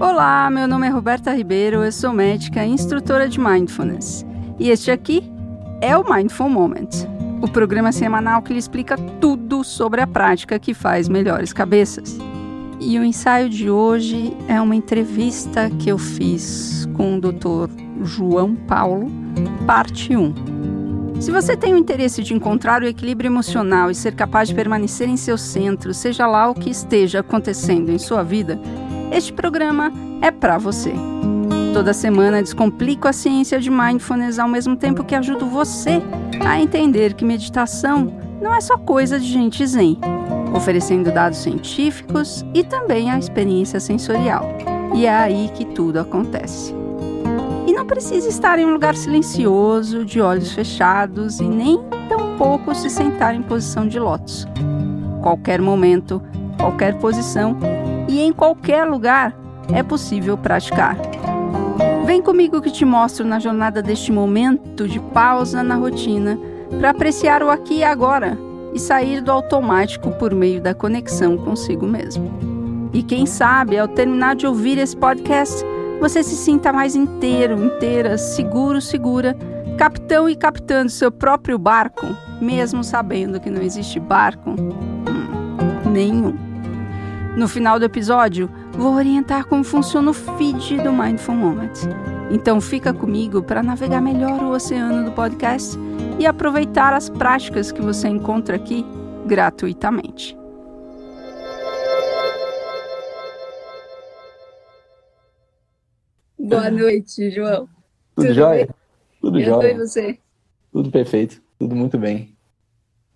Olá, meu nome é Roberta Ribeiro, eu sou médica e instrutora de Mindfulness. E este aqui é o Mindful Moment, o programa semanal que lhe explica tudo sobre a prática que faz melhores cabeças. E o ensaio de hoje é uma entrevista que eu fiz com o Dr. João Paulo, parte 1. Se você tem o interesse de encontrar o equilíbrio emocional e ser capaz de permanecer em seu centro, seja lá o que esteja acontecendo em sua vida, este programa é para você. Toda semana descomplico a ciência de mindfulness ao mesmo tempo que ajudo você a entender que meditação não é só coisa de gente zen, oferecendo dados científicos e também a experiência sensorial. E é aí que tudo acontece. E não precisa estar em um lugar silencioso, de olhos fechados e nem tampouco se sentar em posição de lótus. Qualquer momento, qualquer posição e em qualquer lugar é possível praticar. Vem comigo que te mostro na jornada deste momento de pausa na rotina para apreciar o aqui e agora e sair do automático por meio da conexão consigo mesmo. E quem sabe, ao terminar de ouvir esse podcast, você se sinta mais inteiro, inteira, seguro, segura, capitão e capitando seu próprio barco, mesmo sabendo que não existe barco hum, nenhum. No final do episódio, vou orientar como funciona o feed do Mindful Moment. Então fica comigo para navegar melhor o oceano do podcast e aproveitar as práticas que você encontra aqui gratuitamente. Boa noite, João. Tudo, Tudo jóia? Bem? Tudo Eu jóia. E você? Tudo perfeito, tudo muito bem.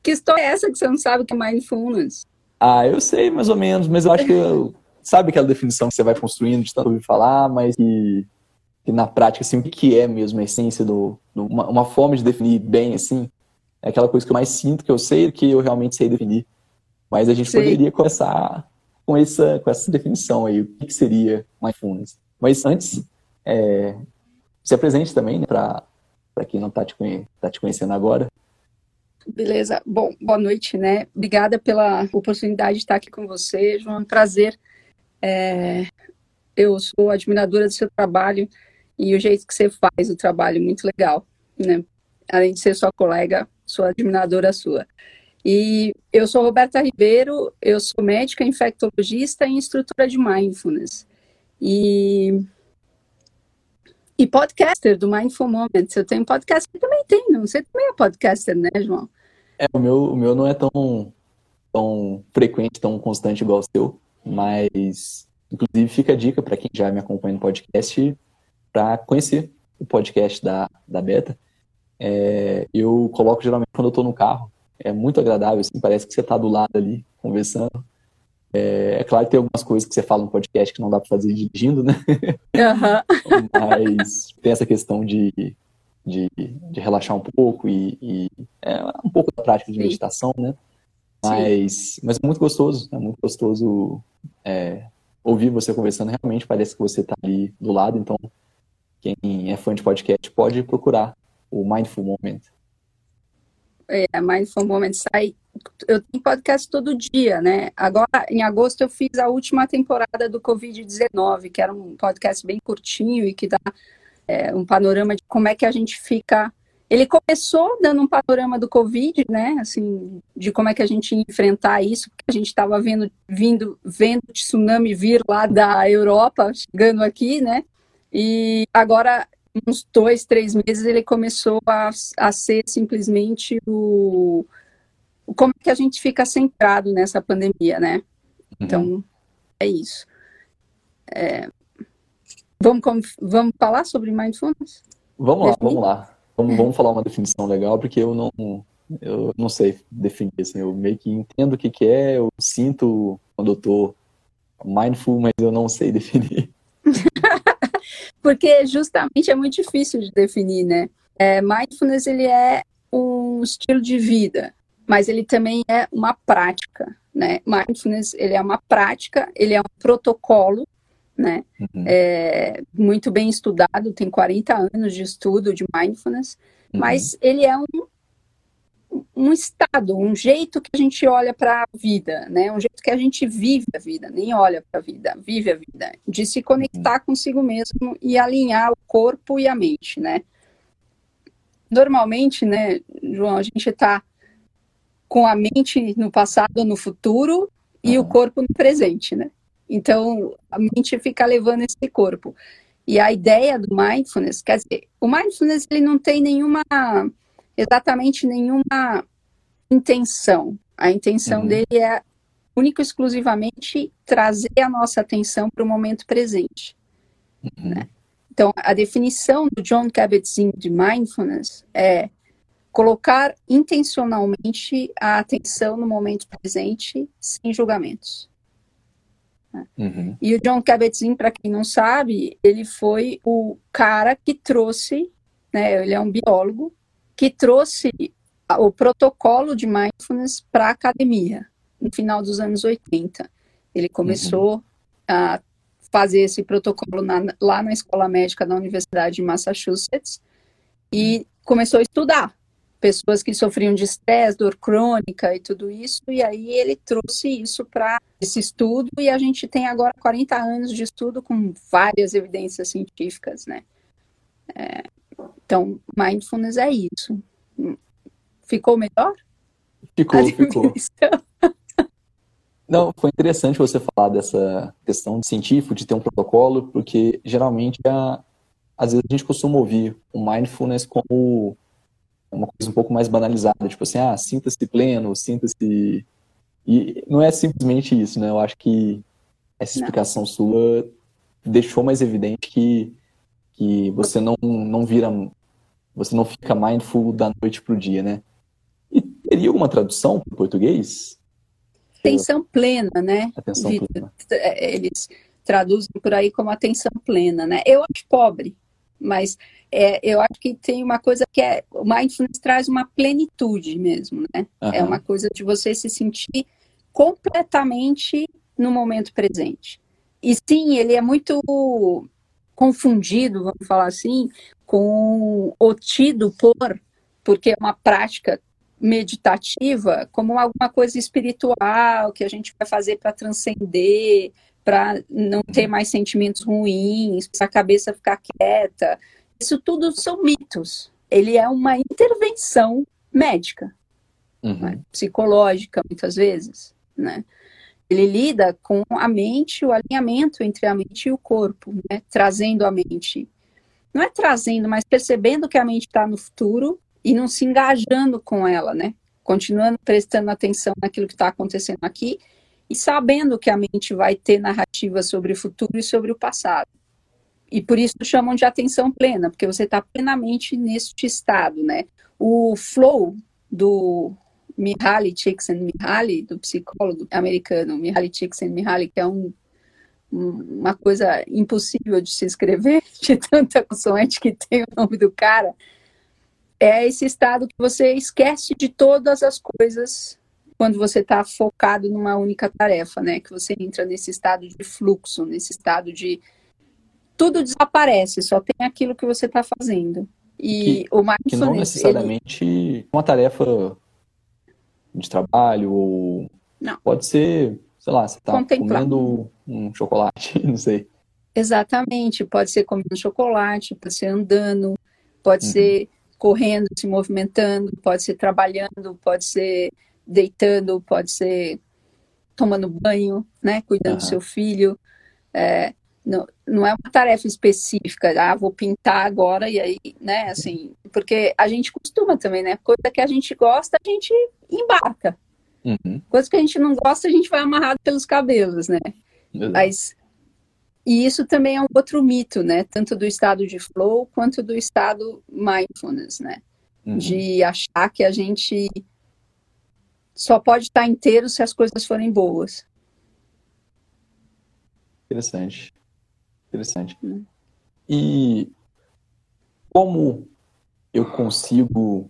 Que história é essa que você não sabe o que é mindfulness? Ah, eu sei mais ou menos, mas eu acho que eu, sabe aquela definição que você vai construindo de tanto ouvir falar, mas que, que na prática, assim, o que é mesmo a essência do, do uma, uma, forma de definir bem, assim, é aquela coisa que eu mais sinto que eu sei que eu realmente sei definir. Mas a gente sei. poderia começar com essa, com essa definição aí, o que seria mindfulness. Mas antes, é, se apresente também, né, para quem não está te, tá te conhecendo agora. Beleza. Bom, boa noite, né? Obrigada pela oportunidade de estar aqui com você, João. É um prazer. É... Eu sou admiradora do seu trabalho e o jeito que você faz o trabalho, muito legal, né? Além de ser sua colega, sou admiradora sua. E eu sou Roberta Ribeiro, eu sou médica infectologista e instrutora de mindfulness. E e podcaster do Mindful Moments. Eu tenho podcast, você também tem, não? Você também é podcaster, né, João? É, o meu, o meu não é tão, tão frequente, tão constante igual o seu, mas inclusive fica a dica para quem já me acompanha no podcast para conhecer o podcast da, da Beta. É, eu coloco geralmente quando eu estou no carro, é muito agradável, assim, parece que você está do lado ali, conversando. É, é, claro que tem algumas coisas que você fala no podcast que não dá para fazer dirigindo, né? Uhum. Mas tem essa questão de de, de relaxar um pouco e, e é um pouco da prática de meditação, né? Mas, mas é muito gostoso, é muito gostoso é, ouvir você conversando. Realmente parece que você está ali do lado. Então, quem é fã de podcast pode procurar o Mindful Moment. É, Mindful Moment sai. Eu tenho podcast todo dia, né? Agora, em agosto, eu fiz a última temporada do Covid-19, que era um podcast bem curtinho e que dá é, um panorama de como é que a gente fica. Ele começou dando um panorama do Covid, né? Assim, de como é que a gente ia enfrentar isso, porque a gente estava vendo, vindo, vendo tsunami vir lá da Europa, chegando aqui, né? E agora, uns dois, três meses, ele começou a, a ser simplesmente o como é que a gente fica centrado nessa pandemia, né? Uhum. Então, é isso. É, Vamos, vamos falar sobre mindfulness? Vamos lá, vamos lá. Vamos, vamos falar uma definição legal, porque eu não, eu não sei definir, assim, eu meio que entendo o que, que é, eu sinto quando eu tô mindful, mas eu não sei definir. porque justamente é muito difícil de definir, né? É, mindfulness, ele é um estilo de vida, mas ele também é uma prática, né? Mindfulness, ele é uma prática, ele é um protocolo né? Uhum. É muito bem estudado, tem 40 anos de estudo de mindfulness, uhum. mas ele é um, um estado, um jeito que a gente olha para a vida, né? Um jeito que a gente vive a vida, nem olha para a vida, vive a vida, de se conectar consigo mesmo e alinhar o corpo e a mente, né? Normalmente, né, João, a gente está com a mente no passado no futuro e uhum. o corpo no presente, né? Então, a mente fica levando esse corpo. E a ideia do mindfulness, quer dizer, o mindfulness ele não tem nenhuma exatamente nenhuma intenção. A intenção uhum. dele é único exclusivamente trazer a nossa atenção para o momento presente. Uhum. Né? Então, a definição do John Kabat-Zinn de mindfulness é colocar intencionalmente a atenção no momento presente, sem julgamentos. Né? Uhum. E o John Kabat-Zinn, para quem não sabe, ele foi o cara que trouxe, né, ele é um biólogo, que trouxe o protocolo de mindfulness para a academia, no final dos anos 80. Ele começou uhum. a fazer esse protocolo na, lá na Escola Médica da Universidade de Massachusetts e começou a estudar pessoas que sofriam de estresse, dor crônica e tudo isso, e aí ele trouxe isso para esse estudo e a gente tem agora 40 anos de estudo com várias evidências científicas, né? É, então, mindfulness é isso. Ficou melhor? Ficou, ficou. Não, foi interessante você falar dessa questão de científico, de ter um protocolo, porque geralmente, a, às vezes a gente costuma ouvir o mindfulness como uma coisa um pouco mais banalizada, tipo assim, ah, sinta-se pleno, sinta-se... E não é simplesmente isso, né? Eu acho que essa explicação não. sua deixou mais evidente que, que você não, não vira você não fica mindful da noite para o dia, né? E teria alguma tradução para o português? Atenção plena, né? Atenção plena. É, eles traduzem por aí como atenção plena, né? Eu acho pobre, mas é, eu acho que tem uma coisa que é o mindfulness traz uma plenitude mesmo, né? Uhum. É uma coisa de você se sentir completamente no momento presente. E sim, ele é muito confundido, vamos falar assim, com o tido por, porque é uma prática meditativa, como alguma coisa espiritual que a gente vai fazer para transcender, para não ter mais sentimentos ruins, para a cabeça ficar quieta. Isso tudo são mitos. Ele é uma intervenção médica, uhum. né? psicológica, muitas vezes, né? Ele lida com a mente, o alinhamento entre a mente e o corpo, né? trazendo a mente. Não é trazendo, mas percebendo que a mente está no futuro e não se engajando com ela, né? Continuando prestando atenção naquilo que está acontecendo aqui e sabendo que a mente vai ter narrativa sobre o futuro e sobre o passado. E por isso chamam de atenção plena, porque você está plenamente neste estado, né? O flow do Mihaly Csikszentmihalyi, do psicólogo americano Mihaly Csikszentmihalyi, que é um, uma coisa impossível de se escrever, de tanta consoante que tem o nome do cara, é esse estado que você esquece de todas as coisas quando você está focado numa única tarefa, né? Que você entra nesse estado de fluxo, nesse estado de tudo desaparece, só tem aquilo que você está fazendo. E que, o mindfulness, que não necessariamente ele... uma tarefa de trabalho, ou não. pode ser, sei lá, você está comendo um chocolate, não sei. Exatamente, pode ser comendo chocolate, pode ser andando, pode uhum. ser correndo, se movimentando, pode ser trabalhando, pode ser deitando, pode ser tomando banho, né, cuidando uhum. do seu filho. É, não, não é uma tarefa específica, ah, vou pintar agora e aí, né, assim, porque a gente costuma também, né, coisa que a gente gosta, a gente embarca. Uhum. Coisa que a gente não gosta, a gente vai amarrado pelos cabelos, né. Mas, e isso também é um outro mito, né, tanto do estado de flow quanto do estado mindfulness, né, uhum. de achar que a gente só pode estar inteiro se as coisas forem boas. Interessante. Interessante. Hum. E como eu consigo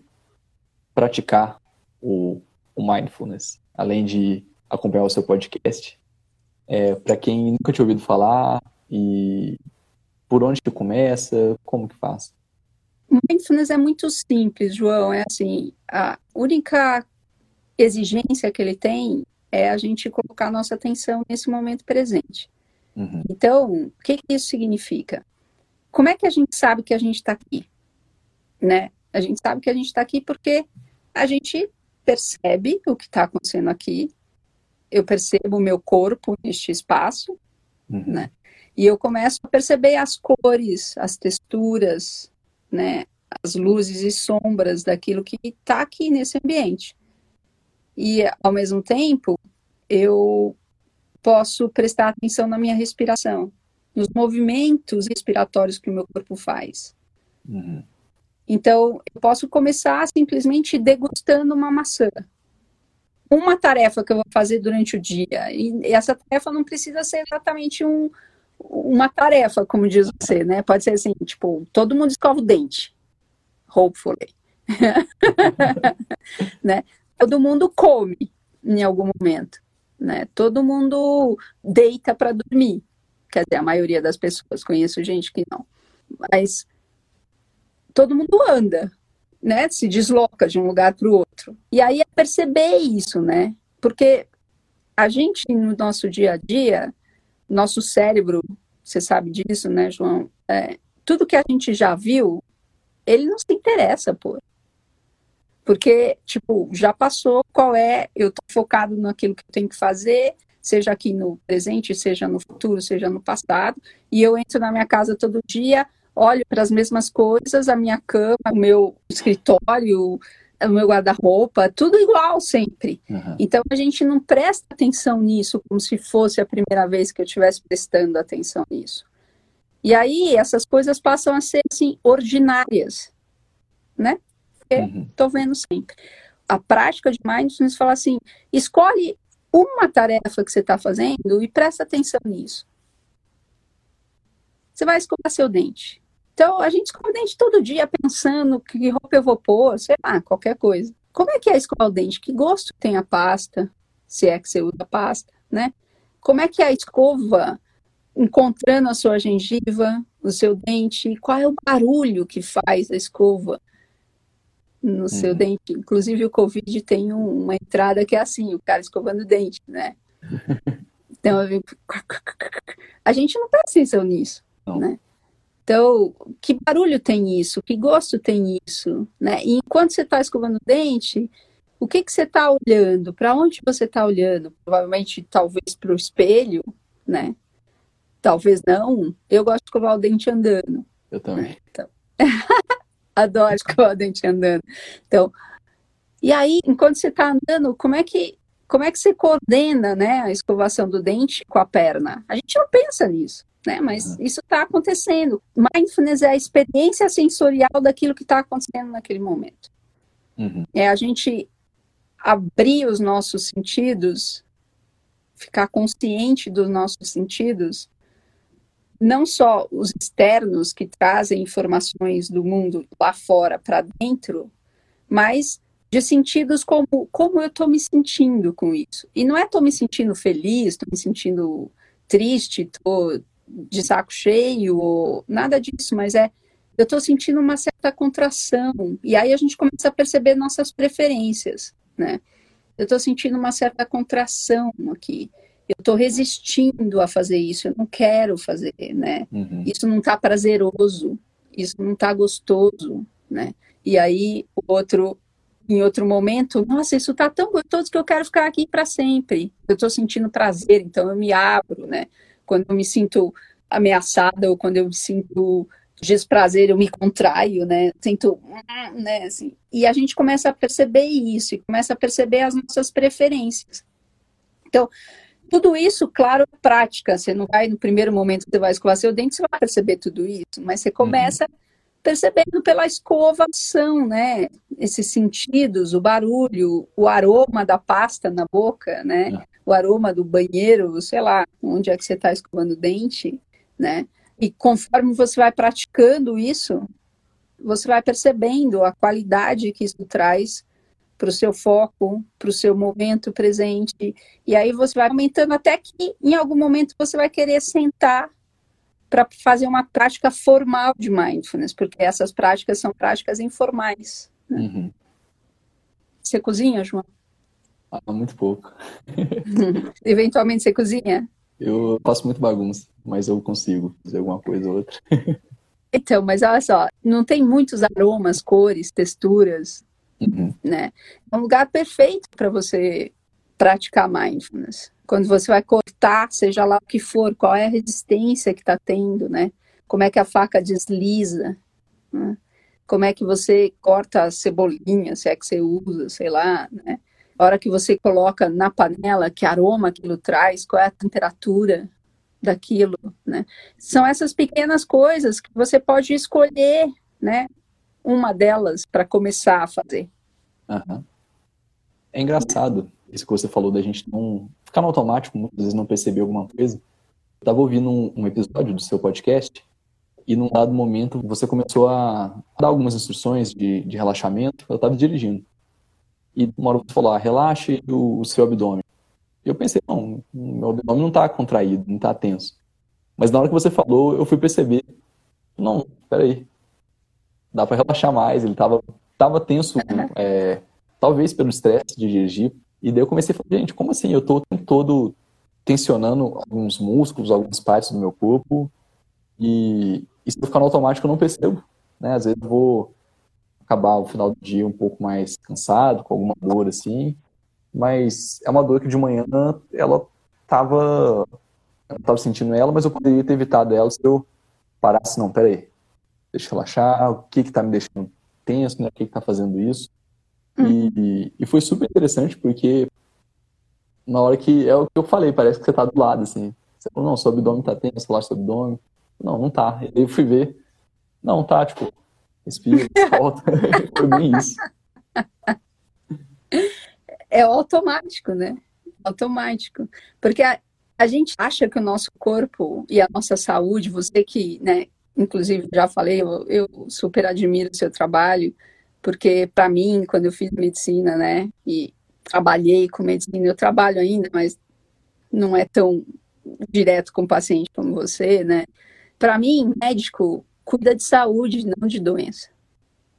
praticar o, o mindfulness, além de acompanhar o seu podcast? É, Para quem nunca tinha ouvido falar e por onde que começa, como que faz? Mindfulness é muito simples, João. É assim, a única exigência que ele tem é a gente colocar nossa atenção nesse momento presente. Uhum. Então, o que, que isso significa? Como é que a gente sabe que a gente está aqui? Né? A gente sabe que a gente está aqui porque a gente percebe o que está acontecendo aqui, eu percebo o meu corpo neste espaço, uhum. né? E eu começo a perceber as cores, as texturas, né? As luzes e sombras daquilo que está aqui nesse ambiente. E, ao mesmo tempo, eu posso prestar atenção na minha respiração, nos movimentos respiratórios que o meu corpo faz. Uhum. Então, eu posso começar simplesmente degustando uma maçã. Uma tarefa que eu vou fazer durante o dia. E essa tarefa não precisa ser exatamente um, uma tarefa, como diz você, né? Pode ser assim, tipo, todo mundo escova o dente. Hopefully. né? Todo mundo come em algum momento, né? Todo mundo deita para dormir. Quer dizer, a maioria das pessoas, conheço gente que não. Mas todo mundo anda, né? Se desloca de um lugar para o outro. E aí é perceber isso, né? Porque a gente, no nosso dia a dia, nosso cérebro, você sabe disso, né, João? É, tudo que a gente já viu, ele não se interessa por. Porque, tipo, já passou qual é, eu tô focado naquilo que eu tenho que fazer, seja aqui no presente, seja no futuro, seja no passado, e eu entro na minha casa todo dia, olho para as mesmas coisas, a minha cama, o meu escritório, o meu guarda-roupa, tudo igual sempre. Uhum. Então a gente não presta atenção nisso como se fosse a primeira vez que eu estivesse prestando atenção nisso. E aí essas coisas passam a ser assim ordinárias, né? Estou uhum. vendo sempre. A prática de mindfulness fala assim: escolhe uma tarefa que você está fazendo e presta atenção nisso. Você vai escovar seu dente. Então, a gente escova o dente todo dia pensando que roupa eu vou pôr, sei lá, qualquer coisa. Como é que é escovar o dente? Que gosto tem a pasta? Se é que você usa pasta, né? Como é que é a escova encontrando a sua gengiva, o seu dente? Qual é o barulho que faz a escova no seu uhum. dente? Inclusive, o Covid tem um, uma entrada que é assim, o cara escovando o dente, né? Então, a gente não presta atenção nisso, não. né? Então, que barulho tem isso? Que gosto tem isso? Né? E enquanto você está escovando o dente, o que, que você está olhando? Para onde você está olhando? Provavelmente, talvez para o espelho, né? Talvez não. Eu gosto de escovar o dente andando. Eu também. Então, adoro escovar o dente andando. Então, e aí, enquanto você está andando, como é que como é que você coordena, né, a escovação do dente com a perna? A gente não pensa nisso né? Mas uhum. isso está acontecendo. Mindfulness é a experiência sensorial daquilo que está acontecendo naquele momento. Uhum. É a gente abrir os nossos sentidos, ficar consciente dos nossos sentidos, não só os externos que trazem informações do mundo lá fora para dentro, mas de sentidos como como eu estou me sentindo com isso. E não é estou me sentindo feliz, estou me sentindo triste, estou de saco cheio, ou nada disso, mas é eu estou sentindo uma certa contração. E aí a gente começa a perceber nossas preferências, né? Eu estou sentindo uma certa contração aqui. Eu estou resistindo a fazer isso, eu não quero fazer, né? Uhum. Isso não está prazeroso, isso não está gostoso, né? E aí o outro, em outro momento, nossa, isso está tão gostoso que eu quero ficar aqui para sempre. Eu estou sentindo prazer, então eu me abro, né? Quando eu me sinto ameaçada ou quando eu me sinto desprazer, eu me contraio, né? Tento, né? Assim. E a gente começa a perceber isso e começa a perceber as nossas preferências. Então, tudo isso, claro, prática. Você não vai, no primeiro momento que você vai escovar seu dente, você vai perceber tudo isso, mas você começa uhum. percebendo pela escovação, né? Esses sentidos, o barulho, o aroma da pasta na boca, né? Uhum o aroma do banheiro, sei lá, onde é que você está escovando o dente, né? E conforme você vai praticando isso, você vai percebendo a qualidade que isso traz para o seu foco, para o seu momento presente. E aí você vai aumentando até que em algum momento você vai querer sentar para fazer uma prática formal de mindfulness, porque essas práticas são práticas informais. Né? Uhum. Você cozinha, João? Ah, muito pouco. Eventualmente você cozinha? Eu faço muito bagunça, mas eu consigo fazer alguma coisa ou outra. então, mas olha só, não tem muitos aromas, cores, texturas, uhum. né? É um lugar perfeito para você praticar mindfulness. Quando você vai cortar, seja lá o que for, qual é a resistência que está tendo, né? Como é que a faca desliza, né? como é que você corta a cebolinha, se é que você usa, sei lá, né? A hora que você coloca na panela, que aroma aquilo traz, qual é a temperatura daquilo, né? São essas pequenas coisas que você pode escolher, né? Uma delas para começar a fazer. Uhum. É engraçado isso que você falou da gente não ficar no automático, muitas vezes não perceber alguma coisa. Eu estava ouvindo um, um, episódio do seu podcast e num dado momento você começou a dar algumas instruções de, de relaxamento. Eu estava dirigindo e uma hora você falou, ah, relaxe o, o, seu abdômen. Eu pensei, não, meu abdômen não está contraído, não está tenso. Mas na hora que você falou, eu fui perceber, não, peraí, dá para relaxar mais, ele estava tava tenso, é, talvez pelo estresse de dirigir, e daí eu comecei a falar, gente, como assim? Eu estou o tempo todo tensionando alguns músculos, algumas partes do meu corpo, e, e se eu ficar no automático eu não percebo, né? Às vezes eu vou acabar o final do dia um pouco mais cansado, com alguma dor assim, mas é uma dor que de manhã ela tava eu tava sentindo ela, mas eu poderia ter evitado ela se eu parasse, não, peraí, deixa eu relaxar, o que que tá me deixando tenso, né, o que que tá fazendo isso, uhum. e, e foi super interessante porque na hora que, é o que eu falei, parece que você tá do lado, assim, você falou, não, seu abdômen tá tenso, relaxa seu abdômen, não, não tá, e eu fui ver, não, tá, tipo, respira, volta. Foi bem isso. É automático, né? Automático. Porque a, a gente acha que o nosso corpo e a nossa saúde, você que, né, inclusive já falei, eu, eu super admiro o seu trabalho, porque para mim, quando eu fiz medicina, né, e trabalhei com medicina, eu trabalho ainda, mas não é tão direto com o paciente como você, né? Para mim, médico cuida de saúde, não de doença,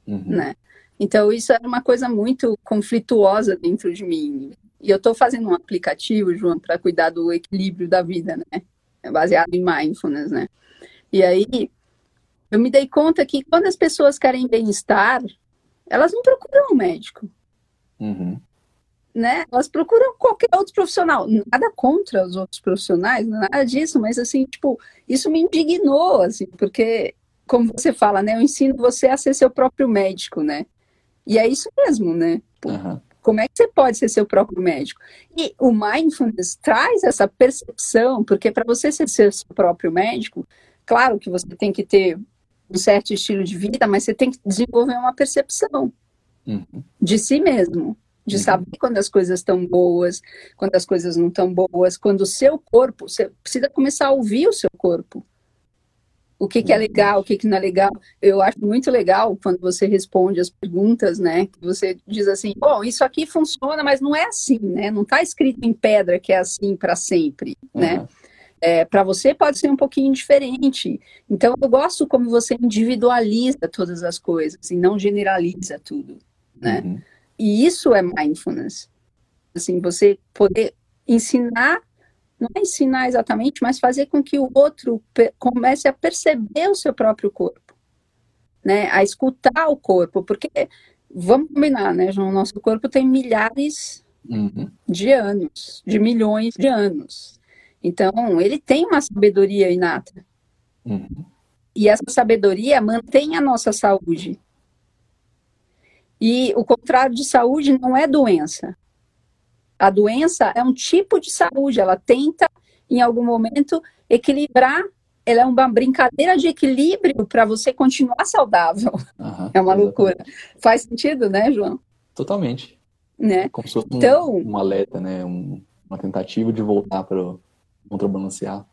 uhum. né? Então isso era uma coisa muito conflituosa dentro de mim. E eu estou fazendo um aplicativo, João, para cuidar do equilíbrio da vida, né? É baseado em mindfulness, né? E aí eu me dei conta que quando as pessoas querem bem-estar, elas não procuram um médico. Uhum. Né? Elas procuram qualquer outro profissional. Nada contra os outros profissionais, nada disso, mas assim, tipo, isso me indignou, assim, porque como você fala, né? Eu ensino você a ser seu próprio médico, né? E é isso mesmo, né? Uhum. Como é que você pode ser seu próprio médico? E o mindfulness traz essa percepção, porque para você ser seu próprio médico, claro que você tem que ter um certo estilo de vida, mas você tem que desenvolver uma percepção uhum. de si mesmo, de uhum. saber quando as coisas estão boas, quando as coisas não estão boas, quando o seu corpo, você precisa começar a ouvir o seu corpo o que, que é legal, o que, que não é legal. Eu acho muito legal quando você responde as perguntas, né? Que você diz assim, bom, isso aqui funciona, mas não é assim, né? Não está escrito em pedra que é assim para sempre, uhum. né? É, para você pode ser um pouquinho diferente. Então, eu gosto como você individualiza todas as coisas e não generaliza tudo, né? Uhum. E isso é mindfulness. Assim, você poder ensinar não é ensinar exatamente, mas fazer com que o outro comece a perceber o seu próprio corpo, né? A escutar o corpo, porque vamos combinar, né, João? Nosso corpo tem milhares uhum. de anos, de milhões de anos. Então, ele tem uma sabedoria inata. Uhum. E essa sabedoria mantém a nossa saúde. E o contrário de saúde não é doença. A doença é um tipo de saúde, ela tenta, em algum momento, equilibrar. Ela é uma brincadeira de equilíbrio para você continuar saudável. Uhum, é uma exatamente. loucura. Faz sentido, né, João? Totalmente. Né? Como se fosse então, um, um alerta, né? Um, uma tentativa de voltar para contrabalancear.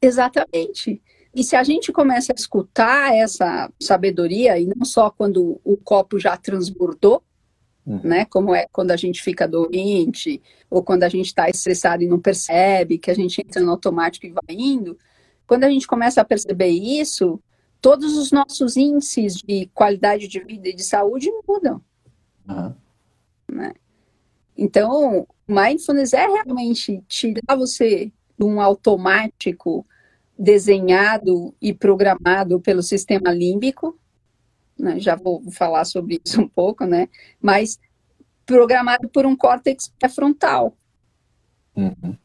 Exatamente. E se a gente começa a escutar essa sabedoria, e não só quando o copo já transbordou, Uhum. Né? Como é quando a gente fica doente, ou quando a gente está estressado e não percebe, que a gente entra no automático e vai indo. quando a gente começa a perceber isso, todos os nossos índices de qualidade de vida e de saúde mudam. Uhum. Né? Então, mindfulness é realmente tirar você de um automático desenhado e programado pelo sistema límbico, né? já vou falar sobre isso um pouco, né? Mas programado por um córtex pré-frontal. Uhum.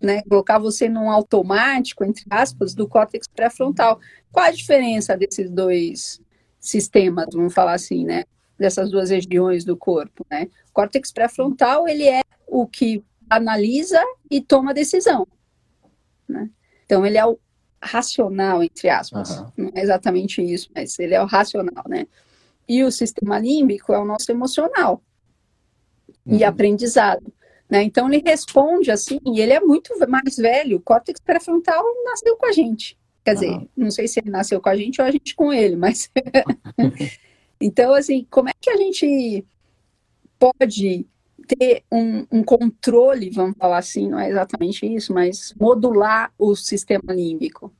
Né, colocar você num automático, entre aspas, do córtex pré-frontal. Qual a diferença desses dois sistemas, vamos falar assim, né? Dessas duas regiões do corpo, né? O córtex pré-frontal, ele é o que analisa e toma decisão, né? Então, ele é o racional, entre aspas. Uhum. Não é exatamente isso, mas ele é o racional, né? E o sistema límbico é o nosso emocional uhum. e aprendizado. Né? Então ele responde assim, e ele é muito mais velho, o córtex pré-frontal nasceu com a gente. Quer uhum. dizer, não sei se ele nasceu com a gente ou a gente com ele, mas. então, assim, como é que a gente pode ter um, um, controle, vamos falar assim, não é exatamente isso, mas modular o sistema límbico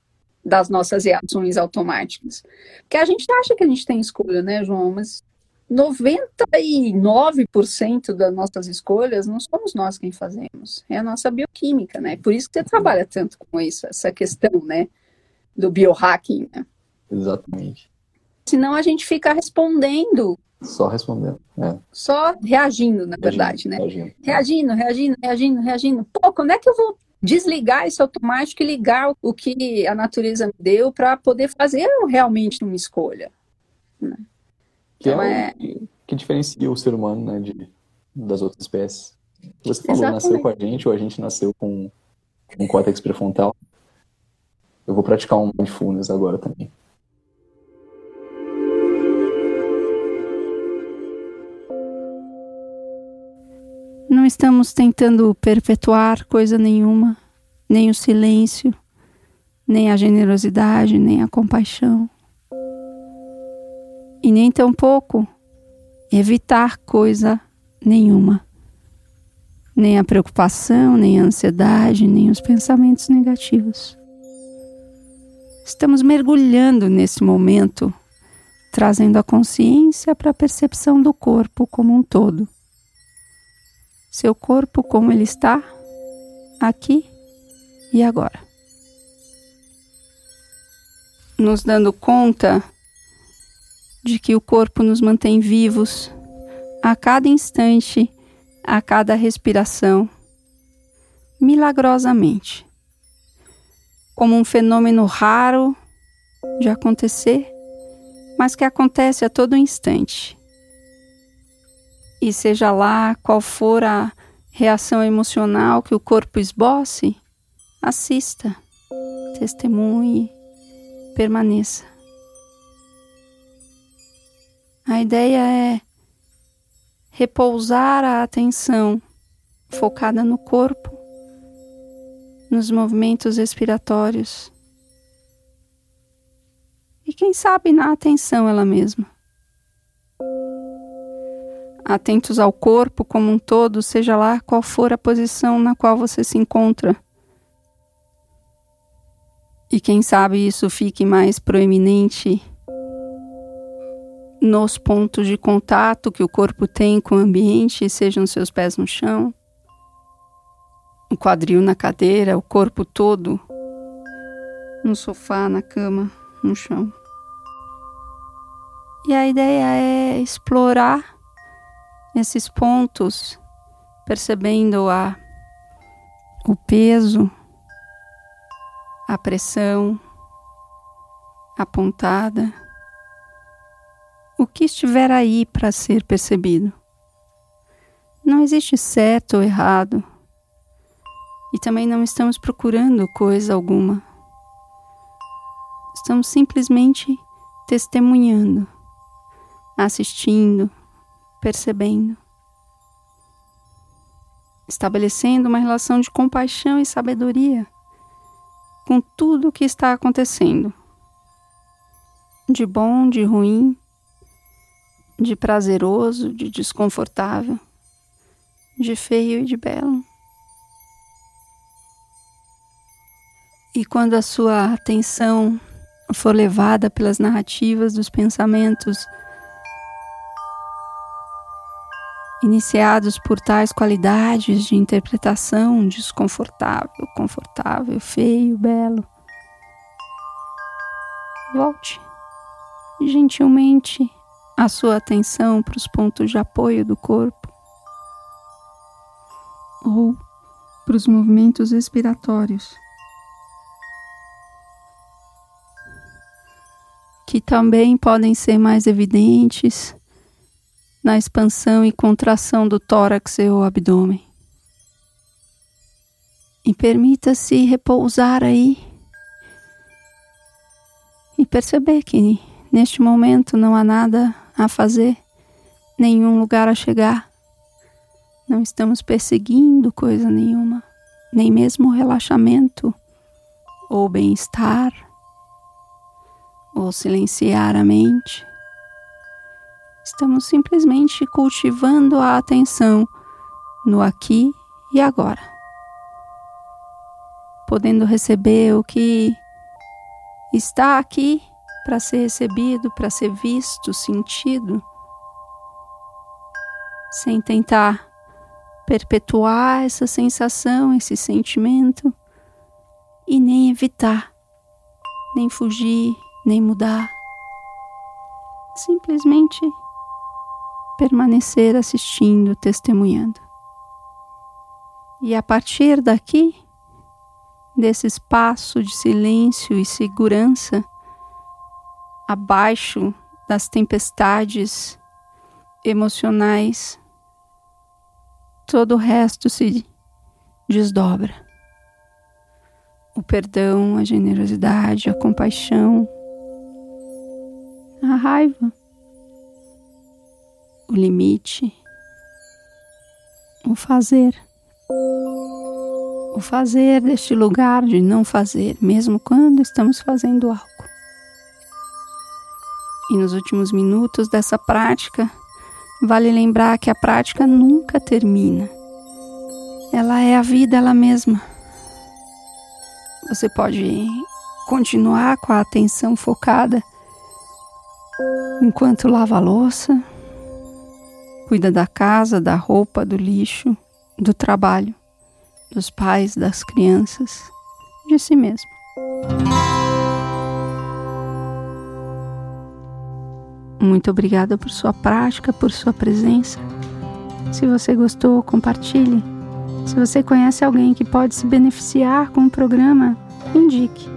das nossas reações automáticas. Porque a gente acha que a gente tem escolha, né, João? Mas 99% das nossas escolhas não somos nós quem fazemos, é a nossa bioquímica, né? Por isso que você trabalha tanto com isso, essa questão, né, do biohacking, né? Exatamente. Senão a gente fica respondendo. Só respondendo, é. Só reagindo, na reagindo, verdade, né? Reagindo. reagindo, reagindo, reagindo, reagindo. Pô, quando é que eu vou desligar esse automático e ligar o que a natureza me deu para poder fazer realmente uma escolha? Né? Que então, é, o que, que diferencia o ser humano né, de, das outras espécies. Você falou, Exatamente. nasceu com a gente ou a gente nasceu com um córtex pré-frontal. Eu vou praticar um mindfulness agora também. Não estamos tentando perpetuar coisa nenhuma, nem o silêncio, nem a generosidade, nem a compaixão e nem tampouco evitar coisa nenhuma. Nem a preocupação, nem a ansiedade, nem os pensamentos negativos. Estamos mergulhando nesse momento, trazendo a consciência para a percepção do corpo como um todo. Seu corpo como ele está, aqui e agora. Nos dando conta de que o corpo nos mantém vivos a cada instante, a cada respiração, milagrosamente, como um fenômeno raro de acontecer, mas que acontece a todo instante. E seja lá qual for a reação emocional que o corpo esboce, assista, testemunhe, permaneça. A ideia é repousar a atenção focada no corpo, nos movimentos respiratórios e, quem sabe, na atenção ela mesma. Atentos ao corpo como um todo, seja lá qual for a posição na qual você se encontra. E quem sabe isso fique mais proeminente nos pontos de contato que o corpo tem com o ambiente, sejam seus pés no chão, o quadril na cadeira, o corpo todo no sofá, na cama, no chão. E a ideia é explorar esses pontos, percebendo a o peso, a pressão, a pontada o que estiver aí para ser percebido. Não existe certo ou errado, e também não estamos procurando coisa alguma. Estamos simplesmente testemunhando, assistindo, percebendo, estabelecendo uma relação de compaixão e sabedoria com tudo o que está acontecendo, de bom, de ruim, de prazeroso, de desconfortável, de feio e de belo. E quando a sua atenção for levada pelas narrativas dos pensamentos iniciados por tais qualidades de interpretação desconfortável, confortável, feio, belo, volte gentilmente a sua atenção para os pontos de apoio do corpo ou para os movimentos respiratórios. Que também podem ser mais evidentes na expansão e contração do tórax e o abdômen. E permita-se repousar aí e perceber que neste momento não há nada a fazer, nenhum lugar a chegar. Não estamos perseguindo coisa nenhuma, nem mesmo relaxamento ou bem-estar ou silenciar a mente. Estamos simplesmente cultivando a atenção no aqui e agora, podendo receber o que está aqui para ser recebido, para ser visto, sentido, sem tentar perpetuar essa sensação, esse sentimento. E nem evitar, nem fugir, nem mudar. Simplesmente permanecer assistindo, testemunhando. E a partir daqui, desse espaço de silêncio e segurança, abaixo das tempestades emocionais, todo o resto se desdobra. O perdão, a generosidade, a compaixão, a raiva, o limite, o fazer o fazer deste lugar de não fazer, mesmo quando estamos fazendo algo. E nos últimos minutos dessa prática, vale lembrar que a prática nunca termina. Ela é a vida ela mesma. Você pode continuar com a atenção focada enquanto lava a louça, cuida da casa, da roupa, do lixo, do trabalho dos pais, das crianças, de si mesmo. Muito obrigada por sua prática, por sua presença. Se você gostou, compartilhe. Se você conhece alguém que pode se beneficiar com o programa, indique.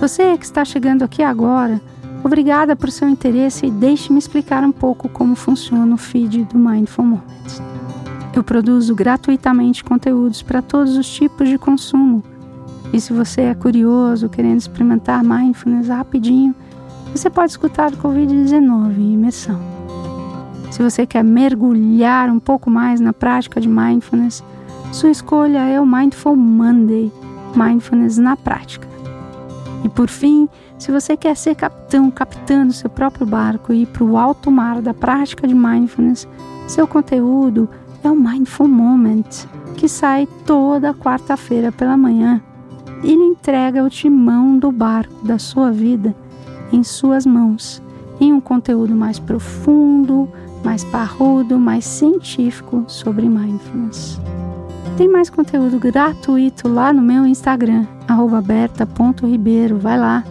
Você que está chegando aqui agora, obrigada por seu interesse e deixe-me explicar um pouco como funciona o feed do Mindful Moments. Eu produzo gratuitamente conteúdos para todos os tipos de consumo. E se você é curioso, querendo experimentar mindfulness rapidinho, você pode escutar o Covid-19 em imersão. Se você quer mergulhar um pouco mais na prática de mindfulness, sua escolha é o Mindful Monday Mindfulness na prática. E por fim, se você quer ser capitão, capitã do seu próprio barco e ir para o alto mar da prática de mindfulness, seu conteúdo é o Mindful Moment, que sai toda quarta-feira pela manhã. Ele entrega o timão do barco da sua vida em suas mãos, em um conteúdo mais profundo, mais parrudo, mais científico sobre mindfulness. Tem mais conteúdo gratuito lá no meu Instagram, berta.ribeiro. Vai lá.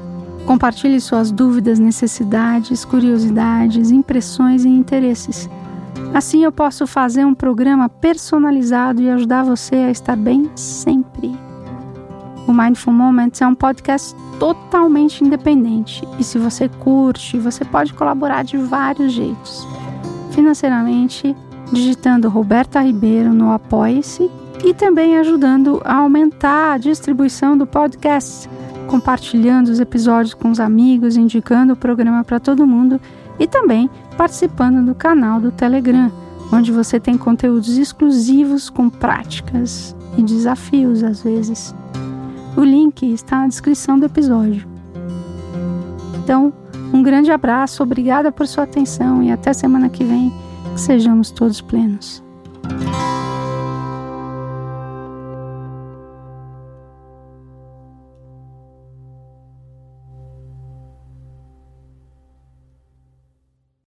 Compartilhe suas dúvidas, necessidades, curiosidades, impressões e interesses. Assim eu posso fazer um programa personalizado e ajudar você a estar bem sempre. O Mindful Moments é um podcast totalmente independente e se você curte, você pode colaborar de vários jeitos. Financeiramente, digitando Roberta Ribeiro no Apoie-se e também ajudando a aumentar a distribuição do podcast, compartilhando os episódios com os amigos, indicando o programa para todo mundo e também participando do canal do Telegram, onde você tem conteúdos exclusivos com práticas e desafios às vezes. O link está na descrição do episódio. Então, um grande abraço, obrigada por sua atenção e até semana que vem, que sejamos todos plenos.